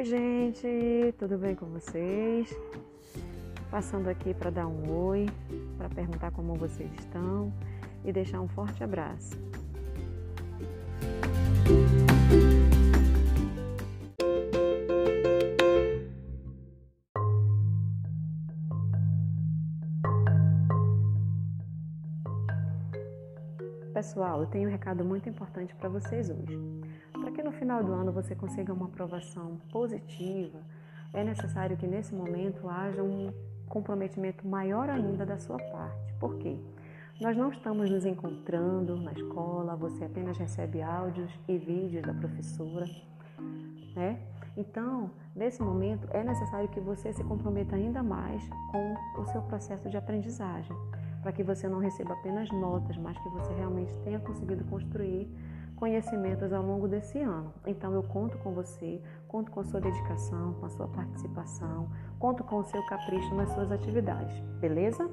Oi, gente, tudo bem com vocês? Passando aqui para dar um oi, para perguntar como vocês estão e deixar um forte abraço. Pessoal, eu tenho um recado muito importante para vocês hoje. Para que no final do ano você consiga uma aprovação positiva, é necessário que nesse momento haja um comprometimento maior ainda da sua parte. Por quê? Nós não estamos nos encontrando na escola, você apenas recebe áudios e vídeos da professora, né? Então, nesse momento, é necessário que você se comprometa ainda mais com o seu processo de aprendizagem para que você não receba apenas notas, mas que você realmente tenha conseguido construir conhecimentos ao longo desse ano. Então eu conto com você, conto com a sua dedicação, com a sua participação, conto com o seu capricho nas suas atividades, beleza?